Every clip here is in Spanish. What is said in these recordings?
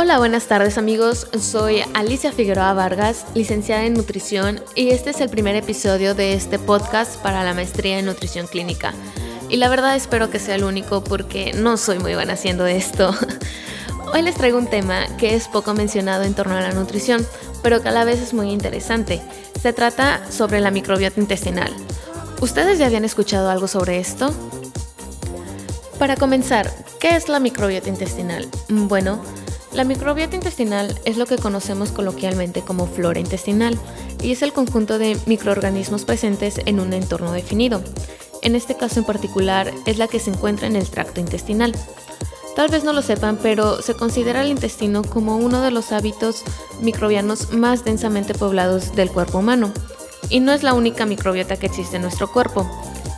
Hola, buenas tardes amigos. Soy Alicia Figueroa Vargas, licenciada en nutrición, y este es el primer episodio de este podcast para la maestría en nutrición clínica. Y la verdad espero que sea el único porque no soy muy buena haciendo esto. Hoy les traigo un tema que es poco mencionado en torno a la nutrición, pero que a la vez es muy interesante. Se trata sobre la microbiota intestinal. ¿Ustedes ya habían escuchado algo sobre esto? Para comenzar, ¿qué es la microbiota intestinal? Bueno, la microbiota intestinal es lo que conocemos coloquialmente como flora intestinal y es el conjunto de microorganismos presentes en un entorno definido. En este caso en particular es la que se encuentra en el tracto intestinal. Tal vez no lo sepan, pero se considera el intestino como uno de los hábitos microbianos más densamente poblados del cuerpo humano. Y no es la única microbiota que existe en nuestro cuerpo.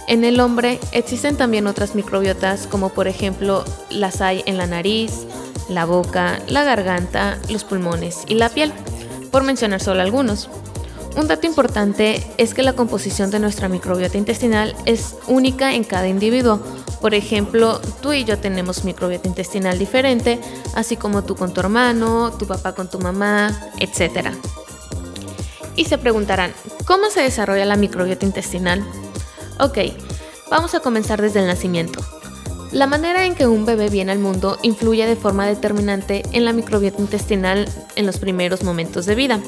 En el hombre existen también otras microbiotas como por ejemplo las hay en la nariz, la boca, la garganta, los pulmones y la piel, por mencionar solo algunos. Un dato importante es que la composición de nuestra microbiota intestinal es única en cada individuo. Por ejemplo, tú y yo tenemos microbiota intestinal diferente, así como tú con tu hermano, tu papá con tu mamá, etc. Y se preguntarán, ¿cómo se desarrolla la microbiota intestinal? Ok, vamos a comenzar desde el nacimiento. La manera en que un bebé viene al mundo influye de forma determinante en la microbiota intestinal en los primeros momentos de vida.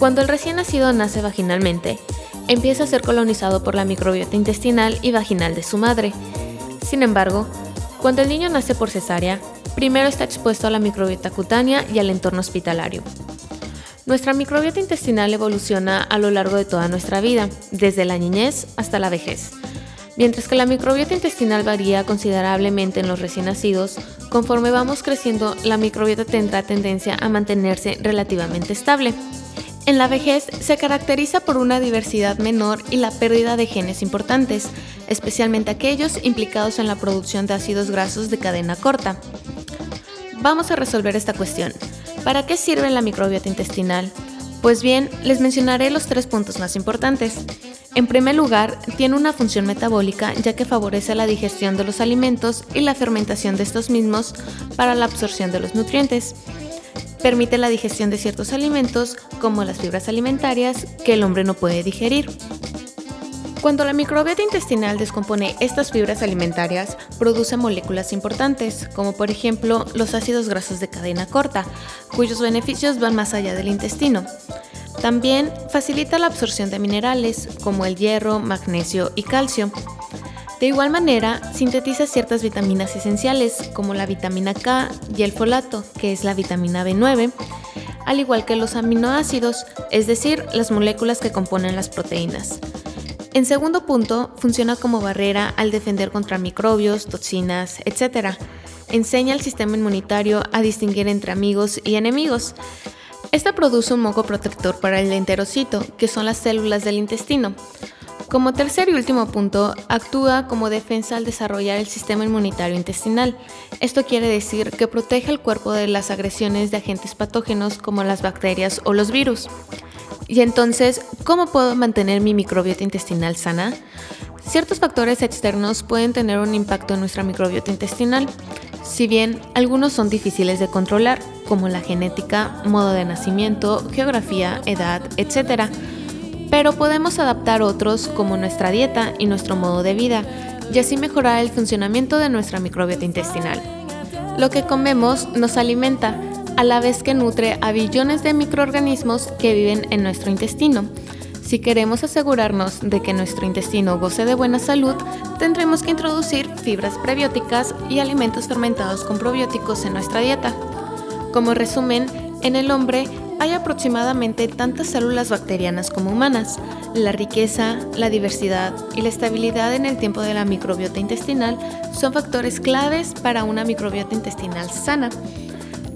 Cuando el recién nacido nace vaginalmente, empieza a ser colonizado por la microbiota intestinal y vaginal de su madre. Sin embargo, cuando el niño nace por cesárea, primero está expuesto a la microbiota cutánea y al entorno hospitalario. Nuestra microbiota intestinal evoluciona a lo largo de toda nuestra vida, desde la niñez hasta la vejez. Mientras que la microbiota intestinal varía considerablemente en los recién nacidos, conforme vamos creciendo, la microbiota tendrá tendencia a mantenerse relativamente estable. En la vejez se caracteriza por una diversidad menor y la pérdida de genes importantes, especialmente aquellos implicados en la producción de ácidos grasos de cadena corta. Vamos a resolver esta cuestión. ¿Para qué sirve la microbiota intestinal? Pues bien, les mencionaré los tres puntos más importantes. En primer lugar, tiene una función metabólica ya que favorece la digestión de los alimentos y la fermentación de estos mismos para la absorción de los nutrientes. Permite la digestión de ciertos alimentos como las fibras alimentarias que el hombre no puede digerir. Cuando la microbiota intestinal descompone estas fibras alimentarias, produce moléculas importantes, como por ejemplo los ácidos grasos de cadena corta, cuyos beneficios van más allá del intestino. También facilita la absorción de minerales como el hierro, magnesio y calcio. De igual manera, sintetiza ciertas vitaminas esenciales como la vitamina K y el folato, que es la vitamina B9, al igual que los aminoácidos, es decir, las moléculas que componen las proteínas. En segundo punto, funciona como barrera al defender contra microbios, toxinas, etc. Enseña al sistema inmunitario a distinguir entre amigos y enemigos. Esta produce un moco protector para el enterocito, que son las células del intestino. Como tercer y último punto, actúa como defensa al desarrollar el sistema inmunitario intestinal. Esto quiere decir que protege al cuerpo de las agresiones de agentes patógenos como las bacterias o los virus. Y entonces, ¿cómo puedo mantener mi microbiota intestinal sana? Ciertos factores externos pueden tener un impacto en nuestra microbiota intestinal, si bien algunos son difíciles de controlar, como la genética, modo de nacimiento, geografía, edad, etc. Pero podemos adaptar otros como nuestra dieta y nuestro modo de vida, y así mejorar el funcionamiento de nuestra microbiota intestinal. Lo que comemos nos alimenta, a la vez que nutre a billones de microorganismos que viven en nuestro intestino. Si queremos asegurarnos de que nuestro intestino goce de buena salud, tendremos que introducir fibras prebióticas y alimentos fermentados con probióticos en nuestra dieta. Como resumen, en el hombre hay aproximadamente tantas células bacterianas como humanas. La riqueza, la diversidad y la estabilidad en el tiempo de la microbiota intestinal son factores claves para una microbiota intestinal sana.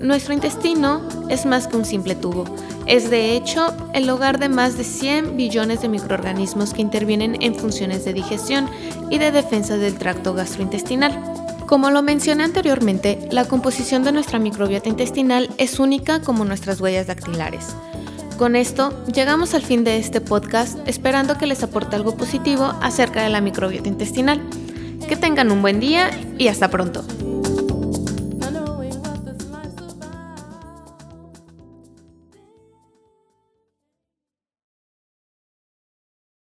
Nuestro intestino es más que un simple tubo. Es de hecho el hogar de más de 100 billones de microorganismos que intervienen en funciones de digestión y de defensa del tracto gastrointestinal. Como lo mencioné anteriormente, la composición de nuestra microbiota intestinal es única como nuestras huellas dactilares. Con esto, llegamos al fin de este podcast esperando que les aporte algo positivo acerca de la microbiota intestinal. Que tengan un buen día y hasta pronto.